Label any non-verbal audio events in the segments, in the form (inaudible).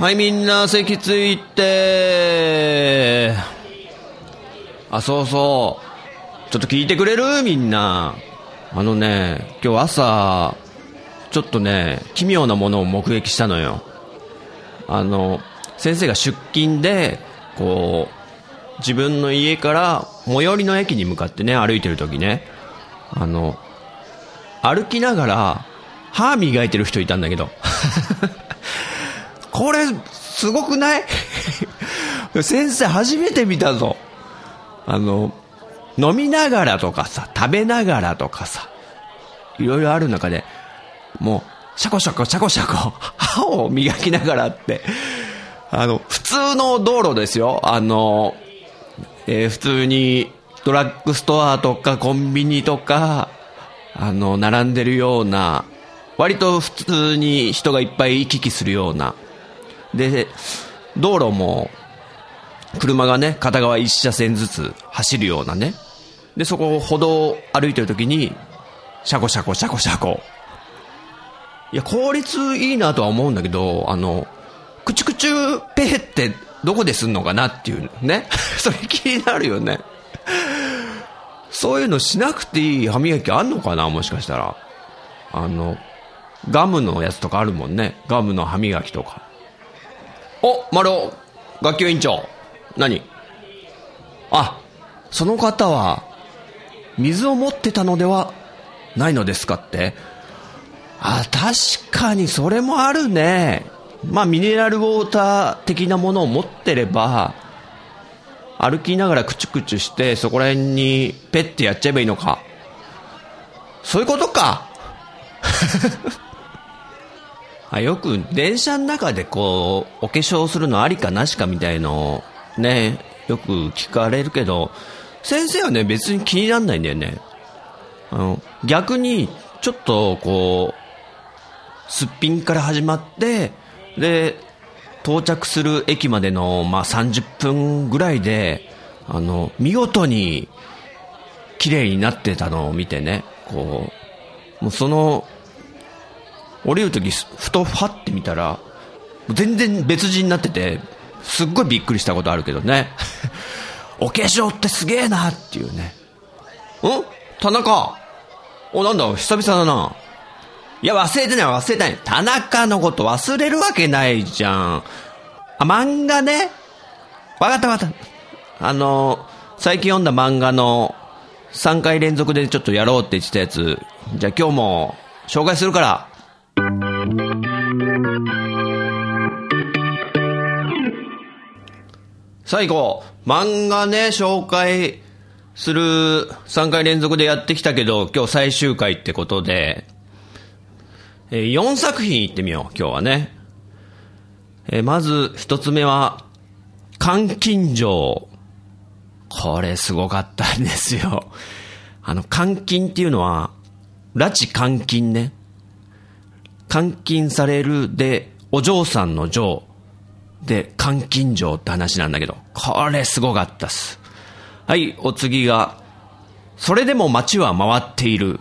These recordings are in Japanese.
はいみんな席ついて。あそうそう。ちょっと聞いてくれる？みんな。あのね今日朝ちょっとね奇妙なものを目撃したのよ。あの先生が出勤でこう自分の家から最寄りの駅に向かってね歩いてる時ね。あの歩きながら歯磨いてる人いたんだけど。(laughs) これすごくない？(laughs) 先生初めて見たぞ。あの飲みながらとかさ食べながらとかさいろいろある中でもうシャコシャコシャコシャコ歯を磨きながらって。あの普通の道路ですよ。あの、えー普通にドラッグストアとかコンビニとかあの並んでるような割と普通に人がいっぱい行き来するようなで道路も車がね片側一車線ずつ走るようなね。でそこを歩道を歩いてる時にシャコシャコシャコシャコ。いや効率いいなとは思うんだけどあのクチュクチュペーってどこですんのかなっていうね。(laughs) それ気になるよね。そういうのしなくていい歯磨きあんのかなもしかしたら。あのガムのやつとかあるもんね。ガムの歯磨きとか。お、丸尾、学級委員長。何？あ、その方は、水を持ってたのではないのですかってあ、確かにそれもあるね。まあ、ミネラルウォーター的なものを持ってれば、歩きながらクチュクチュして、そこら辺にペッてやっちゃえばいいのか。そういうことか。(laughs) あよく電車の中でこうお化粧するのありかなしかみたいのねよく聞かれるけど先生はね別に気にならないんだよね。あの逆にちょっとこうすっぴんから始まってで到着する駅までの、まあ、30分ぐらいであの見事に綺麗になってたのを見てねこうもうその降りるとき、ふとファって見たら、全然別人になってて、すっごいびっくりしたことあるけどね。(laughs) お化粧ってすげえなっていうね。ん？田中？お、なんだ、久々だな。いや、忘れてない、忘れてない。田中のこと忘れるわけないじゃん。あ、漫画ね。わかったわかった。あの、最近読んだ漫画の3回連続でちょっとやろうって言ってたやつ。じゃあ今日も紹介するから。最後、漫画ね、紹介する3回連続でやってきたけど、今日最終回ってことで、えー4作品いってみよう、今日はね。えーまず一つ目は、監禁城。これすごかったんですよ。あの、監禁っていうのは、拉致監禁ね。監禁されるで、お嬢さんの嬢で、監禁城って話なんだけど、これすごかったっす。はい、お次が、それでも街は回っている。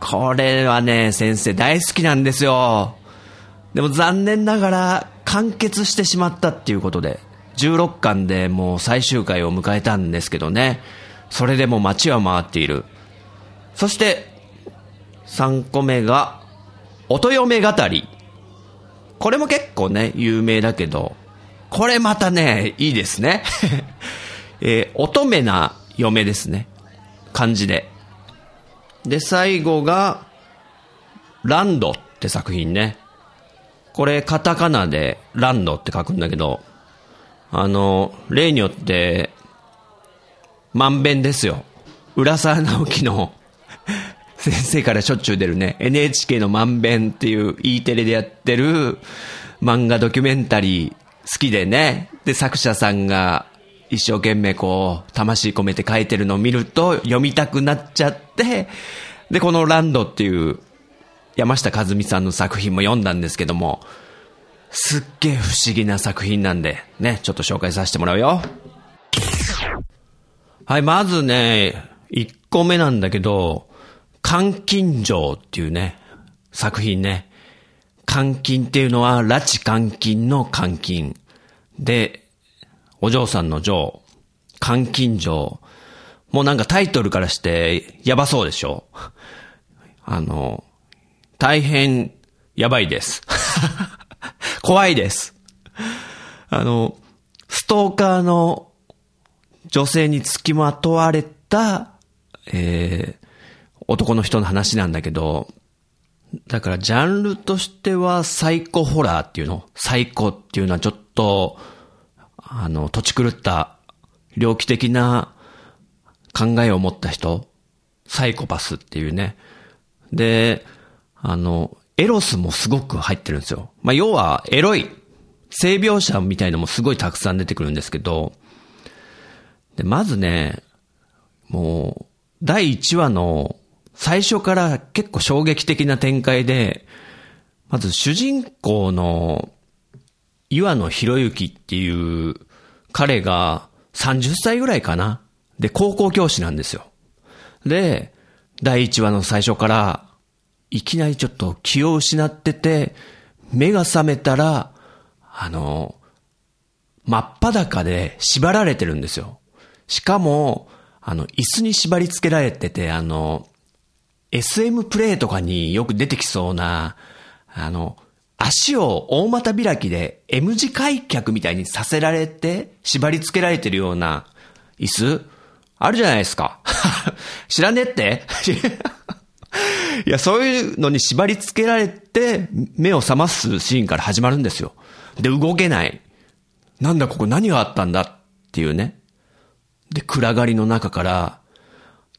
これはね、先生大好きなんですよ。でも残念ながら完結してしまったっていうことで、16巻でもう最終回を迎えたんですけどね。それでも街は回っている。そして、3個目が、音嫁語り。これも結構ね、有名だけど、これまたね、いいですね。(laughs) えー乙女な嫁ですね。漢字で。で、最後が、ランドって作品ね。これカタカナでランドって書くんだけど、あの、例によって、まんべんですよ。浦沢直樹の先生からしょっちゅう出るね、NHK のまんべんっていう E テレでやってる漫画ドキュメンタリー好きでね、で、作者さんが一生懸命こう、魂込めて書いてるのを見ると読みたくなっちゃって、で、このランドっていう山下和美さんの作品も読んだんですけども、すっげえ不思議な作品なんで、ね、ちょっと紹介させてもらうよ。はい、まずね、1個目なんだけど、監禁城っていうね、作品ね。監禁っていうのは、拉致監禁の監禁。で、お嬢さんの嬢、監禁城。もうなんかタイトルからして、やばそうでしょあの、大変、やばいです。(laughs) 怖いです。あの、ストーカーの女性につきまとわれた、えー、男の人の話なんだけど、だからジャンルとしてはサイコホラーっていうの、サイコっていうのはちょっと、あの、土地狂った猟奇的な考えを持った人、サイコパスっていうね。で、あの、エロスもすごく入ってるんですよ。まあ、要は、エロい、性描写みたいのもすごいたくさん出てくるんですけど、で、まずね、もう、第1話の最初から結構衝撃的な展開で、まず主人公の岩野博之っていう彼が30歳ぐらいかな。で、高校教師なんですよ。で、第1話の最初から、いきなりちょっと気を失ってて、目が覚めたら、あの、真っ裸で縛られてるんですよ。しかも、あの、椅子に縛り付けられてて、あの、SM プレイとかによく出てきそうな、あの、足を大股開きで M 字開脚みたいにさせられて、縛り付けられてるような椅子あるじゃないですか。(laughs) 知らねえって (laughs) いや、そういうのに縛り付けられて、目を覚ますシーンから始まるんですよ。で、動けない。なんだここ何があったんだっていうね。で、暗がりの中から、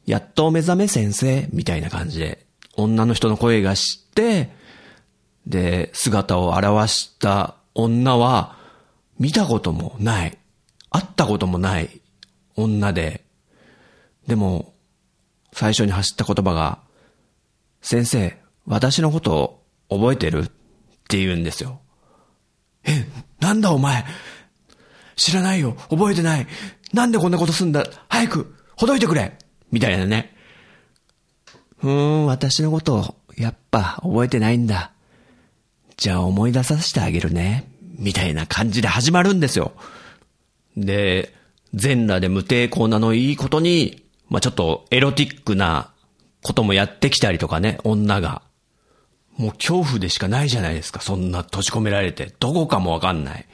やっとお目覚め先生みたいな感じで、女の人の声がして、で、姿を現した女は、見たこともない、会ったこともない女で、でも、最初に走った言葉が、先生、私のことを覚えてる？って言うんですよ。え、なんだお前？知らないよ。覚えてない。なんでこんなことすんだ？早くほどいてくれ。みたいなね。うーん、私のこと、やっぱ覚えてないんだ。じゃあ思い出させてあげるね。みたいな感じで始まるんですよ。で、全裸で無抵抗なのいいことに、まあ、ちょっとエロティックなこともやってきたりとかね、女が。もう恐怖でしかないじゃないですか。そんな閉じ込められて。どこかもわかんない。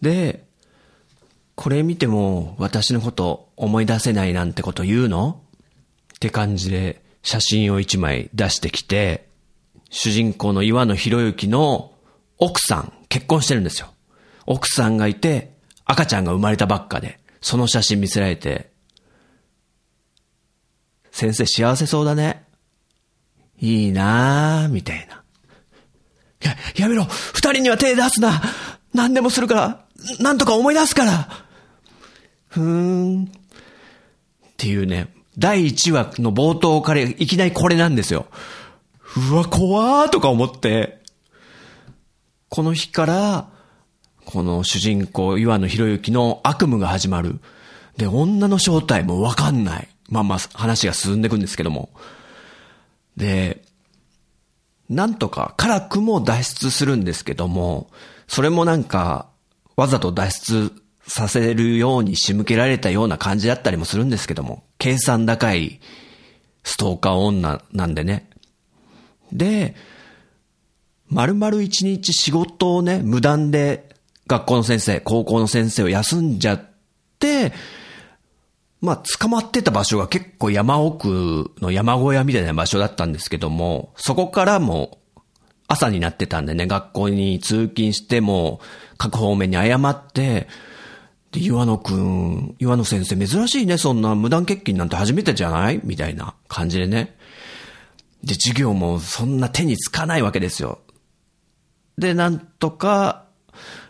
で、これ見ても私のこと思い出せないなんてこと言うの？って感じで写真を一枚出してきて、主人公の岩野博之の奥さん、結婚してるんですよ。奥さんがいて、赤ちゃんが生まれたばっかで、その写真見せられて、先生幸せそうだね。いいなぁ、みたいな。や、やめろ二人には手出すな何でもするからなんとか思い出すからふーん。っていうね、第1話の冒頭からいきなりこれなんですよ。うわ、怖ーとか思って、この日から、この主人公、岩野博之の悪夢が始まる。で、女の正体もわかんない。まあまあ、話が進んでいくんですけども。で、なんとか、辛くも脱出するんですけども、それもなんか、わざと脱出させるように仕向けられたような感じだったりもするんですけども、計算高いストーカー女なんでね。で、丸々一日仕事をね、無断で学校の先生、高校の先生を休んじゃって、まあ、捕まってた場所が結構山奥の山小屋みたいな場所だったんですけども、そこからも朝になってたんでね、学校に通勤しても、各方面に謝って、で、岩野くん、岩野先生珍しいね、そんな無断欠勤なんて初めてじゃない？みたいな感じでね。で、授業もそんな手につかないわけですよ。で、なんとか、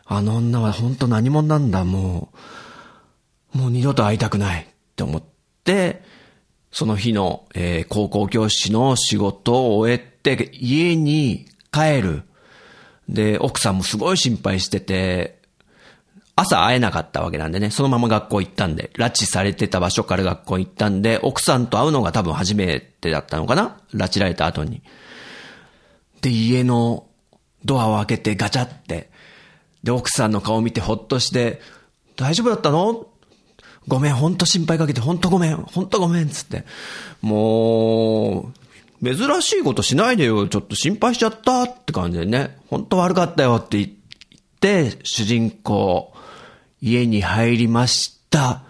あの女は本当何者なんだ、もう、もう二度と会いたくないって思って、その日の、えー、高校教師の仕事を終えて、家に帰る。で、奥さんもすごい心配してて、朝会えなかったわけなんでね、そのまま学校行ったんで、拉致されてた場所から学校行ったんで、奥さんと会うのが多分初めてだったのかな。拉致られた後に。で、家のドアを開けてガチャって、で、奥さんの顔見てほっとして、大丈夫だったの？ごめん、ほんと心配かけて、ほんとごめん、ほんとごめん、つって。もう、珍しいことしないでよ、ちょっと心配しちゃったって感じでね、ほんと悪かったよって言って、主人公、家に入りました。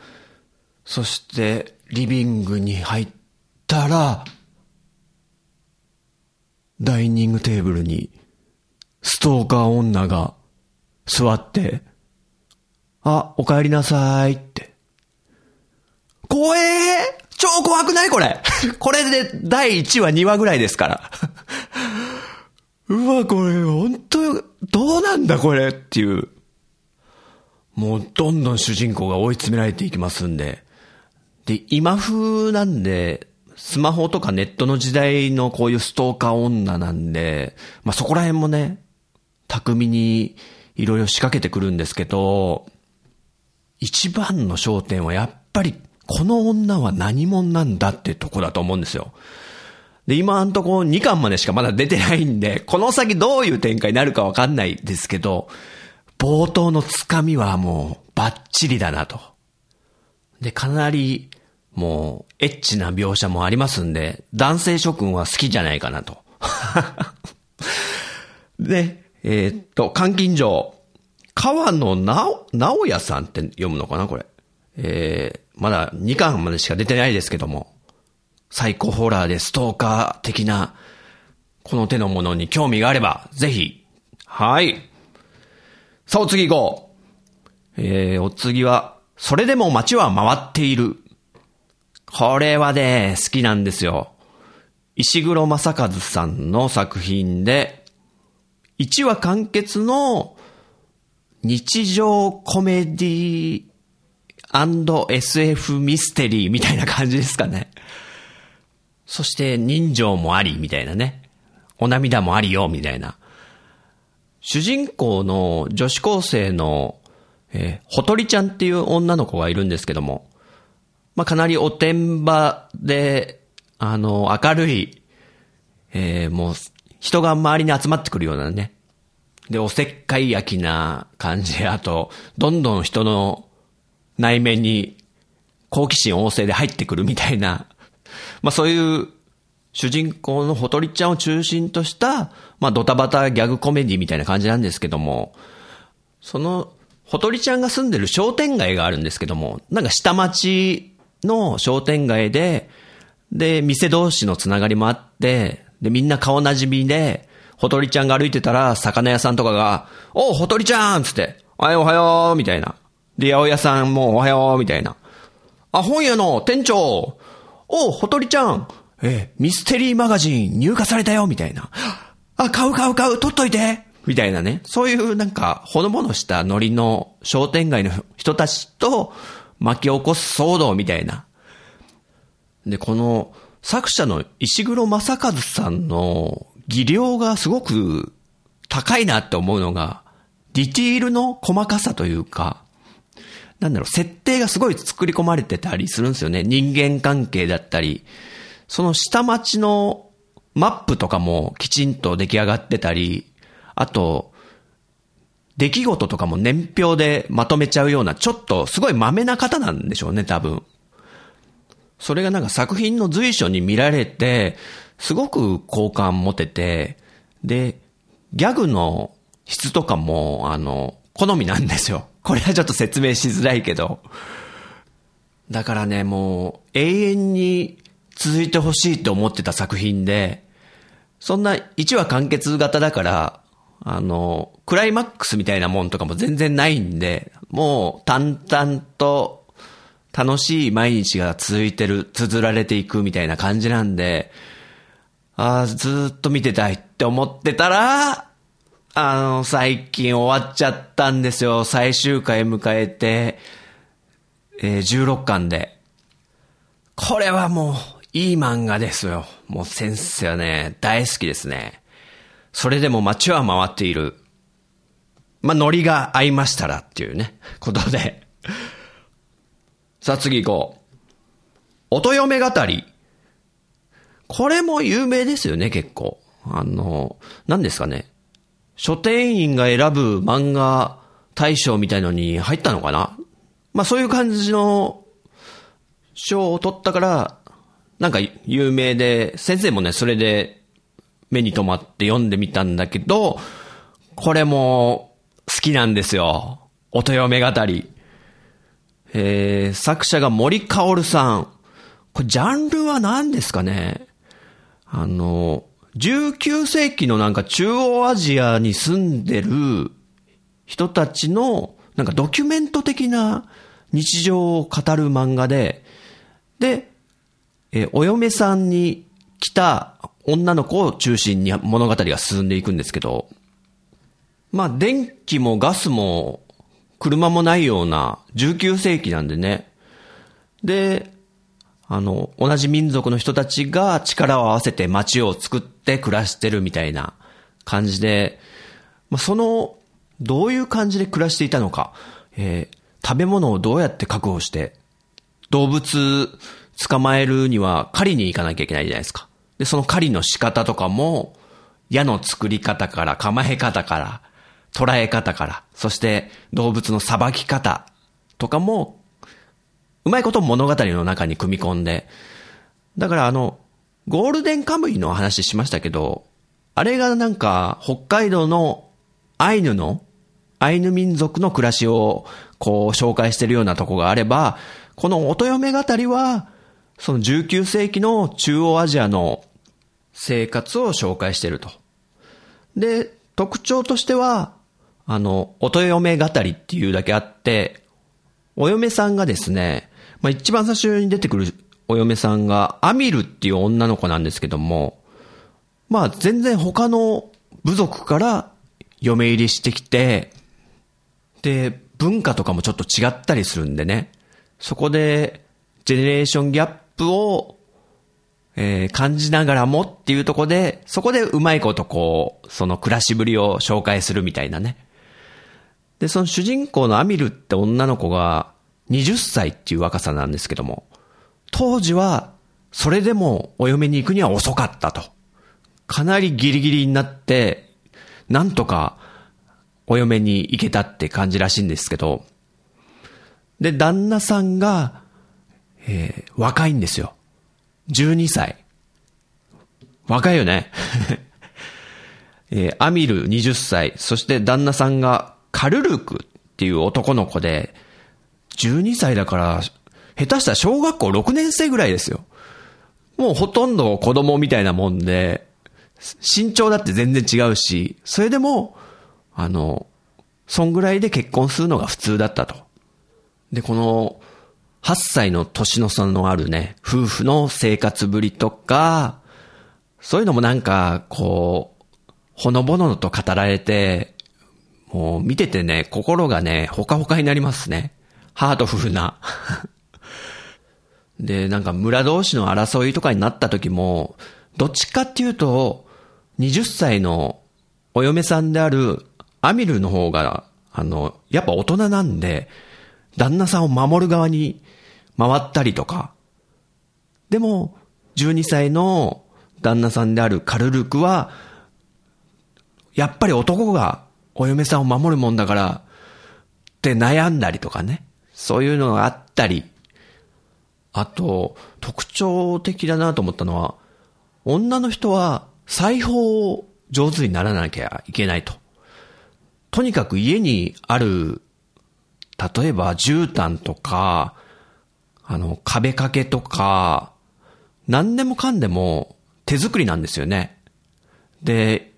そして、リビングに入ったら、ダイニングテーブルに、ストーカー女が座って、あ、お帰りなさいって。怖えー超怖くない？これ (laughs) これで第1話2話ぐらいですから (laughs) うわ、これ、本当どうなんだこれっていう。もう、どんどん主人公が追い詰められていきますんで。で、今風なんで、スマホとかネットの時代のこういうストーカー女なんで、まあ、そこら辺もね、巧みにいろいろ仕掛けてくるんですけど、一番の焦点はやっぱりこの女は何者なんだってとこだと思うんですよ。で、今んとこ2巻までしかまだ出てないんで、この先どういう展開になるかわかんないですけど、冒頭のつかみはもうバッチリだなと。で、かなりもうエッチな描写もありますんで、男性諸君は好きじゃないかなと。(laughs) で、えー、っと、監禁場。川野直、直也さんって読むのかなこれ。えー、まだ2巻までしか出てないですけども、サイコホラーでストーカー的な、この手のものに興味があれば、ぜひ。はい。さあ、お次行こう。えー、お次は、それでも街は回っている。これはね、好きなんですよ。石黒正和さんの作品で、1話完結の日常コメディ &SF ミステリーみたいな感じですかね。そして人情もありみたいなね。お涙もありよみたいな。主人公の女子高生の、えー、ほとりちゃんっていう女の子がいるんですけども、まあ、かなりおてんばで、あの、明るい、えー、もう、人が周りに集まってくるようなね。で、おせっかい焼きな感じで、(laughs) あと、どんどん人の内面に好奇心旺盛で入ってくるみたいな、まあそういう主人公のほとりちゃんを中心とした、まあドタバタギャグコメディみたいな感じなんですけども、その、ほとりちゃんが住んでる商店街があるんですけども、なんか下町の商店街で、で、店同士のつながりもあって、で、みんな顔なじみで、ほとりちゃんが歩いてたら、魚屋さんとかが、おう、ほとりちゃんつって、はようおはようみたいな。で、八百屋さんもおはよう、みたいな。あ、本屋の店長おう、ほとりちゃんえミステリーマガジン入荷されたよ、みたいな。あ、買う買う買う、取っといてみたいなね。そういうなんか、ほのぼのしたノリの商店街の人たちと巻き起こす騒動みたいな。で、この作者の石黒正和さんの技量がすごく高いなって思うのが、ディティールの細かさというか、なんだろう、設定がすごい作り込まれてたりするんですよね。人間関係だったり、その下町のマップとかもきちんと出来上がってたり、あと、出来事とかも年表でまとめちゃうような、ちょっとすごい豆な方なんでしょうね、多分。それがなんか作品の随所に見られて、すごく好感持てて、で、ギャグの質とかも、あの、好みなんですよ。これはちょっと説明しづらいけど。だからね、もう、永遠に続いてほしいって思ってた作品で、そんな1話完結型だから、あの、クライマックスみたいなもんとかも全然ないんで、もう淡々と楽しい毎日が続いてる、綴られていくみたいな感じなんで、ああ、ずっと見てたいって思ってたら、あの、最近終わっちゃったんですよ。最終回迎えて、えー16巻で。これはもう、いい漫画ですよ。もう先生はね、大好きですね。それでも街は回っている。まあ、ノリが合いましたらっていうね、ことで。さあ次行こう。音嫁語り。これも有名ですよね、結構。あの、何ですかね。書店員が選ぶ漫画大賞みたいのに入ったのかなまあそういう感じの賞を取ったから、なんか有名で、先生もね、それで目に留まって読んでみたんだけど、これも好きなんですよ。音嫁語り。えー、作者が森かおるさん。これジャンルは何ですかね？あの、19世紀のなんか中央アジアに住んでる人たちのなんかドキュメント的な日常を語る漫画で、で、えーお嫁さんに来た女の子を中心に物語が進んでいくんですけど、まあ電気もガスも車もないような19世紀なんでね。で、あの、同じ民族の人たちが力を合わせて街を作って暮らしてるみたいな感じで、まあ、その、どういう感じで暮らしていたのか、えー食べ物をどうやって確保して、動物捕まえるには狩りに行かなきゃいけないじゃないですか。で、その狩りの仕方とかも、矢の作り方から、構え方から、捉え方から、そして動物の裁き方とかも、うまいこと物語の中に組み込んで、だからあの、ゴールデンカムイの話しましたけど、あれがなんか北海道のアイヌの、アイヌ民族の暮らしをこう紹介してるようなとこがあれば、この音嫁語りは、その19世紀の中央アジアの生活を紹介してると。で、特徴としては、あの、音嫁語りっていうだけあって、お嫁さんがですね、まあ、一番最初に出てくるお嫁さんが、アミルっていう女の子なんですけども、まあ、全然他の部族から嫁入りしてきて、で、文化とかもちょっと違ったりするんでね、そこで、ジェネレーションギャップを、えー感じながらもっていうとこで、そこでうまいことこう、その暮らしぶりを紹介するみたいなね。で、その主人公のアミルって女の子が20歳っていう若さなんですけども、当時はそれでもお嫁に行くには遅かったと。かなりギリギリになって、なんとかお嫁に行けたって感じらしいんですけど、で、旦那さんが、えー若いんですよ。12歳。若いよね。(laughs) えーアミル20歳、そして旦那さんがカルルクっていう男の子で、12歳だから、下手したら小学校6年生ぐらいですよ。もうほとんど子供みたいなもんで、身長だって全然違うし、それでも、あの、そんぐらいで結婚するのが普通だったと。で、この、8歳の年の差のあるね、夫婦の生活ぶりとか、そういうのもなんか、こう、ほのぼのと語られて、もう見ててね、心がね、ほかほかになりますね。ハートフルな。(laughs) で、なんか村同士の争いとかになった時も、どっちかっていうと、20歳のお嫁さんであるアミルの方が、あの、やっぱ大人なんで、旦那さんを守る側に回ったりとか。でも、12歳の旦那さんであるカルルクは、やっぱり男がお嫁さんを守るもんだから、って悩んだりとかね。そういうのがあったり。あと、特徴的だなと思ったのは、女の人は裁縫を上手にならなきゃいけないと。とにかく家にある、例えば絨毯とか、あの、壁掛けとか、何でもかんでも手作りなんですよね。で、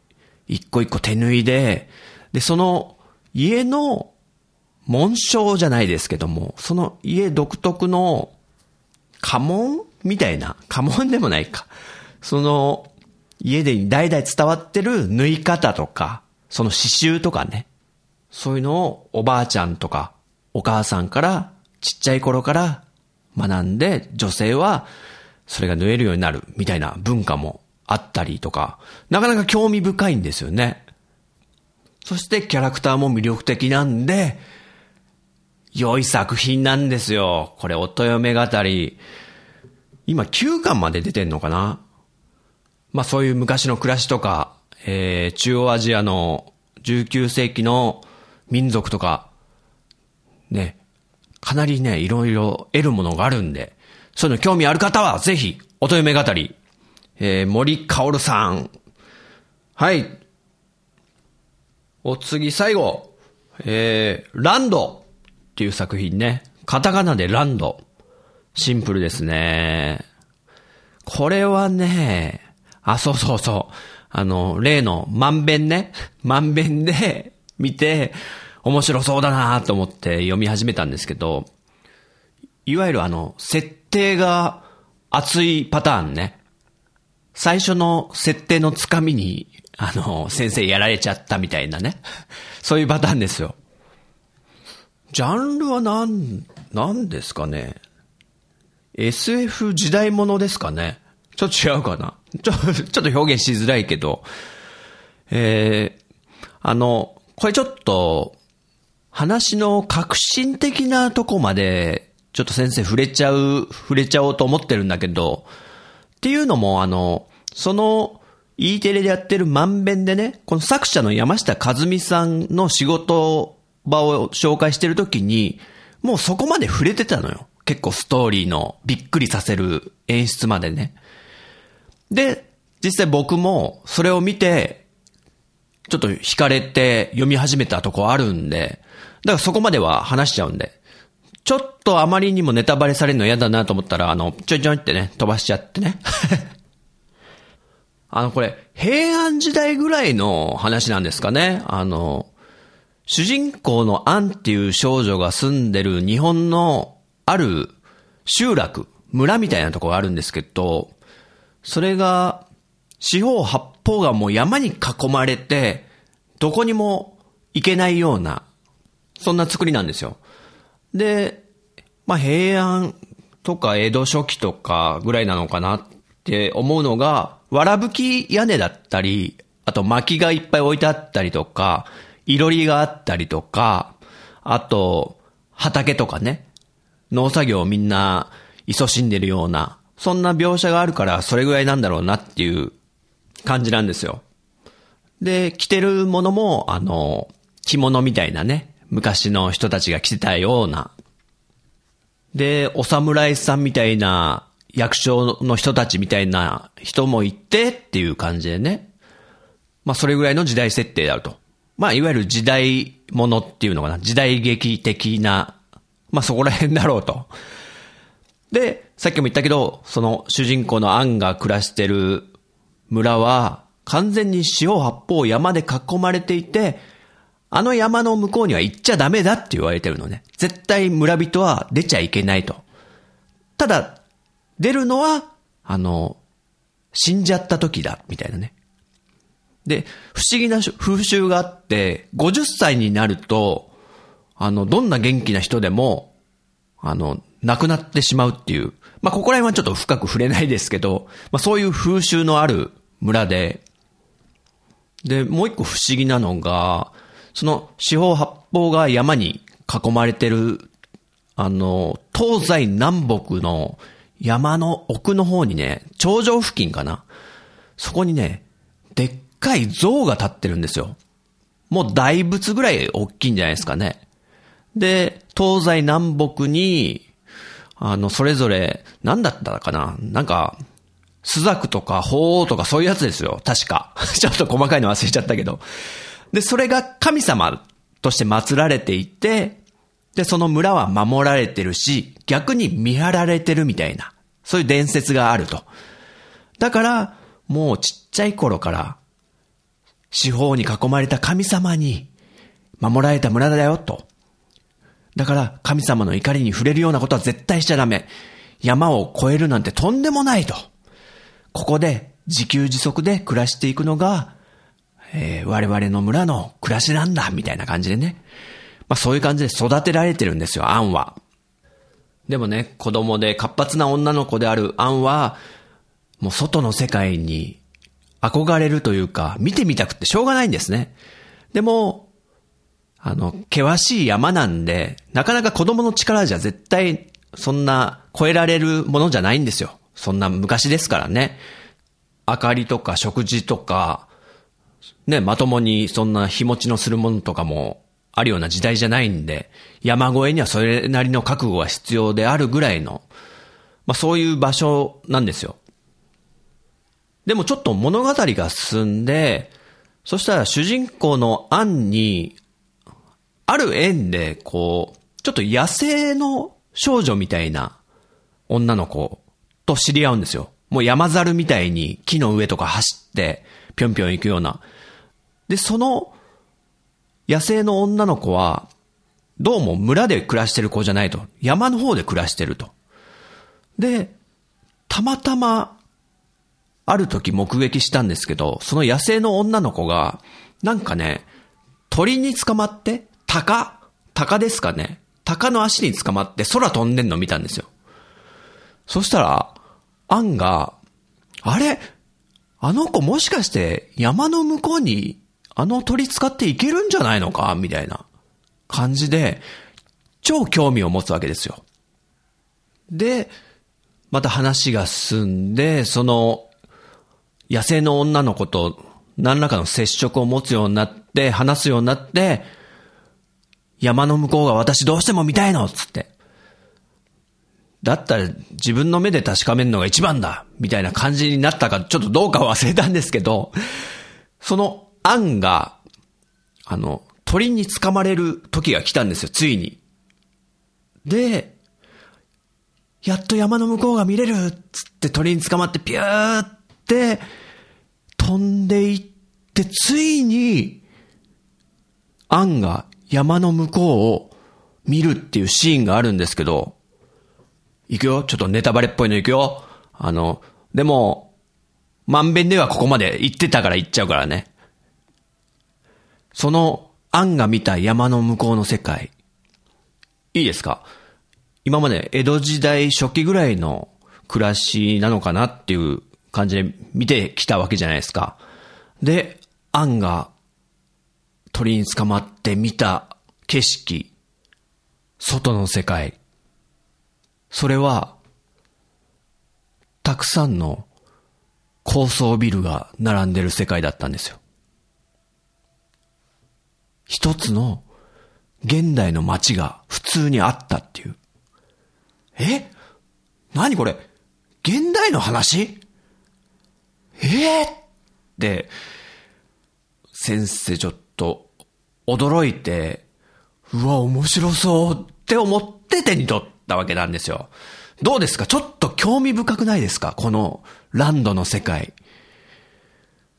一個一個手縫いで、で、その家の紋章じゃないですけども、その家独特の家紋みたいな、家紋でもないか。その家で代々伝わってる縫い方とか、その刺繍とかね。そういうのをおばあちゃんとかお母さんからちっちゃい頃から学んで女性はそれが縫えるようになるみたいな文化もあったりとか、なかなか興味深いんですよね。そしてキャラクターも魅力的なんで、良い作品なんですよ。これ、乙女語り。今9巻まで出てんのかな？まあそういう昔の暮らしとか、えー、中央アジアの19世紀の民族とか、ね、かなりね、いろいろ得るものがあるんで、そういうの興味ある方は、ぜひ、乙女語り、えー、森かおるさん。はい。お次、最後。えー、ランドっていう作品ね。カタカナでランド。シンプルですね。これはね、あ、そうそうそう。あの、例の万遍ね。万遍で見て、面白そうだなと思って読み始めたんですけど、いわゆるあの、設定が熱いパターンね。最初の設定のつかみに、あの、先生やられちゃったみたいなね。そういうパターンですよ。ジャンルはなん、なんですかね。SF 時代物ですかね。ちょっと違うかな。ちょ、ちょっと表現しづらいけど。えー、あの、これちょっと、話の革新的なとこまで、ちょっと先生触れちゃう、触れちゃおうと思ってるんだけど、っていうのも、あの、その、E テレでやってる万遍でね、この作者の山下和美さんの仕事場を紹介してるときに、もうそこまで触れてたのよ。結構ストーリーのびっくりさせる演出までね。で、実際僕もそれを見て、ちょっと惹かれて読み始めたとこあるんで、だからそこまでは話しちゃうんで。ちょっとあまりにもネタバレされるの嫌だなと思ったら、あの、ちょいちょいってね、飛ばしちゃってね。(laughs) あの、これ、平安時代ぐらいの話なんですかね。あの、主人公のアンっていう少女が住んでる日本のある集落、村みたいなとこがあるんですけど、それが四方八方がもう山に囲まれて、どこにも行けないような、そんな作りなんですよ。で、まあ平安とか江戸初期とかぐらいなのかなって思うのが、わらぶき屋根だったり、あと薪がいっぱい置いてあったりとか、いろりがあったりとか、あと、畑とかね、農作業をみんな、勤しんでるような、そんな描写があるから、それぐらいなんだろうなっていう感じなんですよ。で、着てるものも、あの、着物みたいなね、昔の人たちが着てたような。で、お侍さんみたいな、役所の人たちみたいな人もいてっていう感じでね。まあ、それぐらいの時代設定であると。まあ、いわゆる時代ものっていうのかな。時代劇的な、まあ、そこら辺だろうと。で、さっきも言ったけど、その主人公のアンが暮らしてる村は、完全に四方八方山で囲まれていて、あの山の向こうには行っちゃダメだって言われてるのね。絶対村人は出ちゃいけないと。ただ、出るのは、あの、死んじゃった時だ、みたいなね。で、不思議な風習があって、50歳になると、あの、どんな元気な人でも、あの、亡くなってしまうっていう。まあ、ここら辺はちょっと深く触れないですけど、まあ、そういう風習のある村で、で、もう一個不思議なのが、その四方八方が山に囲まれてる、あの、東西南北の山の奥の方にね、頂上付近かな。そこにね、でっかい像が立ってるんですよ。もう大仏ぐらい大きいんじゃないですかね。で、東西南北に、あの、それぞれ、何だったかななんか、スザクとか鳳凰とかそういうやつですよ。確か。(laughs) ちょっと細かいの忘れちゃったけど。で、それが神様として祀られていて、で、その村は守られてるし、逆に見張られてるみたいな、そういう伝説があると。だから、もうちっちゃい頃から、四方に囲まれた神様に守られた村だよ、と。だから神様の怒りに触れるようなことは絶対しちゃダメ。山を越えるなんてとんでもないと。ここで自給自足で暮らしていくのが、えー、我々の村の暮らしなんだ、みたいな感じでね。まあそういう感じで育てられてるんですよ、アンは。でもね、子供で活発な女の子であるアンは、もう外の世界に憧れるというか、見てみたくてしょうがないんですね。でも、あの、険しい山なんで、なかなか子供の力じゃ絶対、そんな超えられるものじゃないんですよ。そんな昔ですからね。明かりとか食事とか、ね、まともにそんな日持ちのするものとかもあるような時代じゃないんで、山越えにはそれなりの覚悟が必要であるぐらいの、まあそういう場所なんですよ。でもちょっと物語が進んで、そしたら主人公のアンに、ある縁で、こう、ちょっと野生の少女みたいな女の子と知り合うんですよ。もう山猿みたいに木の上とか走って、ぴょんぴょん行くような。で、その野生の女の子は、どうも村で暮らしてる子じゃないと。山の方で暮らしてると。で、たまたま、ある時目撃したんですけど、その野生の女の子が、なんかね、鳥に捕まって、鷹鷹ですかね。鷹の足に捕まって空飛んでんの見たんですよ。そしたら、アンが、あれ？あの子もしかして山の向こうにあの鳥使っていけるんじゃないのか？みたいな感じで、超興味を持つわけですよ。で、また話が進んで、その、野生の女の子と何らかの接触を持つようになって、話すようになって、山の向こうが私どうしても見たいのつって。だったら自分の目で確かめるのが一番だみたいな感じになったか、ちょっとどうか忘れたんですけど、そのアンが、あの、鳥に掴まれる時が来たんですよ、ついに。で、やっと山の向こうが見れるっつって鳥に捕まってピューって飛んでいって、ついに、アンが山の向こうを見るっていうシーンがあるんですけど、行くよちょっとネタバレっぽいの行くよあの、でも、まんべんではここまで行ってたから行っちゃうからね。その、アンが見た山の向こうの世界。いいですか？今まで江戸時代初期ぐらいの暮らしなのかなっていう感じで見てきたわけじゃないですか。で、アンが鳥に捕まって見た景色、外の世界。それは、たくさんの高層ビルが並んでる世界だったんですよ。一つの現代の街が普通にあったっていう。え？何これ？現代の話？え？えー、って、先生ちょっと驚いて、うわ、面白そうって思って手に取ったわけなんですよ。どうですか？ちょっと興味深くないですか？このランドの世界。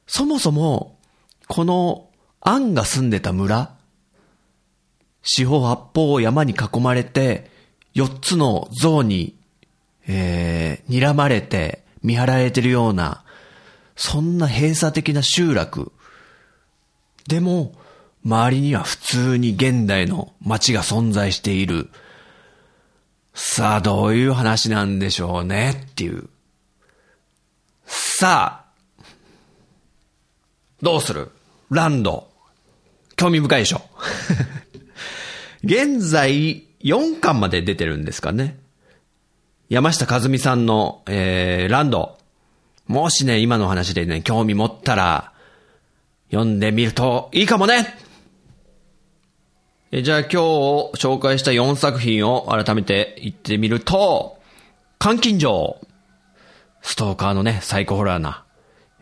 そもそも、このアンが住んでた村、四方八方を山に囲まれて、四つの像に、えー、睨まれて、見張られてるような、そんな閉鎖的な集落。でも、周りには普通に現代の街が存在している。さあ、どういう話なんでしょうねっていう。さあ、どうする？ランド。興味深いでしょ現在、4巻まで出てるんですかね。山下和美さんの、えー、ランド。もしね、今の話でね、興味持ったら、読んでみるといいかもねえじゃあ今日紹介した4作品を改めて言ってみると、監禁城。ストーカーのね、サイコホラーな。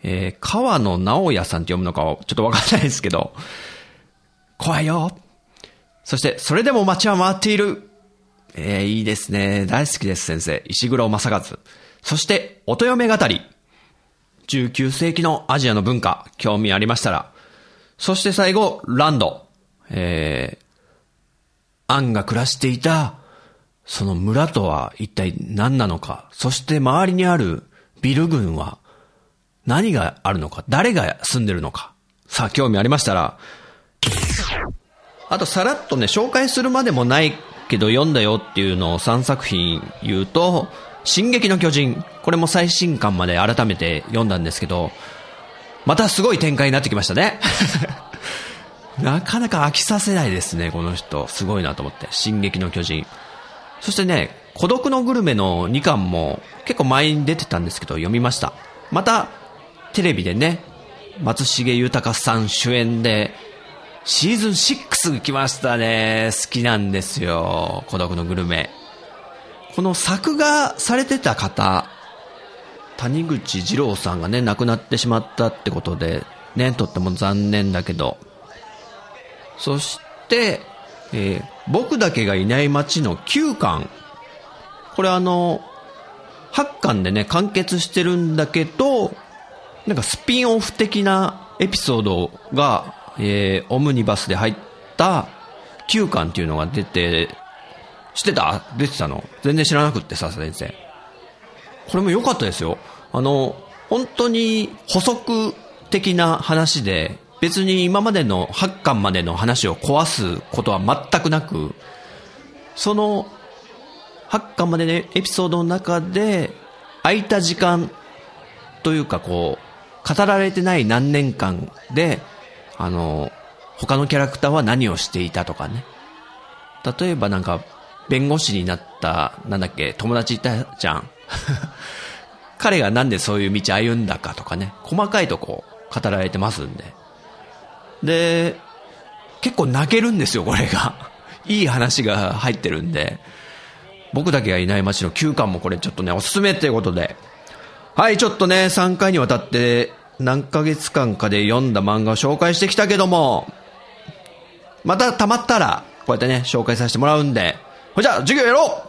えー、川野直也さんって読むのかちょっとわかんないですけど、怖いよ。そして、それでも街は回っている。えー、いいですね。大好きです、先生。石黒正和。そして、音嫁語り。19世紀のアジアの文化、興味ありましたら、そして最後、ランド。えー、アンが暮らしていた、その村とは一体何なのか。そして周りにあるビル群は何があるのか。誰が住んでるのか。さあ、興味ありましたら、あとさらっとね、紹介するまでもないけど読んだよっていうのを3作品言うと、進撃の巨人。これも最新刊まで改めて読んだんですけど、またすごい展開になってきましたね。(laughs) なかなか飽きさせないですね、この人。すごいなと思って。進撃の巨人。そしてね、孤独のグルメの2巻も結構前に出てたんですけど、読みました。また、テレビでね、松重豊さん主演で、シーズン6来ましたね。好きなんですよ。孤独のグルメ。この作画されてた方、谷口二郎さんがね、亡くなってしまったってことで、ね、とっても残念だけど。そして、えー、僕だけがいない街の9巻。これあの、8巻でね、完結してるんだけど、なんかスピンオフ的なエピソードがえー、オムニバスで入った9巻っていうのが出て、知ってた？出てたの？全然知らなくってさ、先生。これも良かったですよ。あの、本当に補足的な話で、別に今までの8巻までの話を壊すことは全くなく、その8巻までのエピソードの中で、空いた時間というかこう、語られてない何年間で、あの、他のキャラクターは何をしていたとかね。例えばなんか、弁護士になった、なんだっけ、友達いたじゃん。(laughs) 彼がなんでそういう道歩んだかとかね、細かいとこ語られてますんで。で、結構泣けるんですよ、これが。(laughs) いい話が入ってるんで。僕だけがいない街の9巻もこれちょっとね、おすすめっていうことで。はい、ちょっとね、3回にわたって何ヶ月間かで読んだ漫画を紹介してきたけども、また溜まったら、こうやってね、紹介させてもらうんで、ほいじゃあ、授業やろう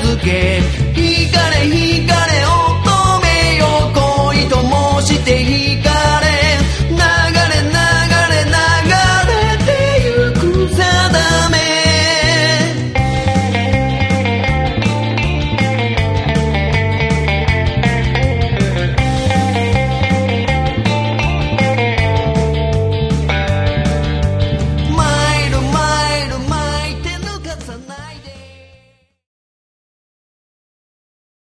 ひけ。惹かれ惹かれ乙女よ。恋と申して惹かれ。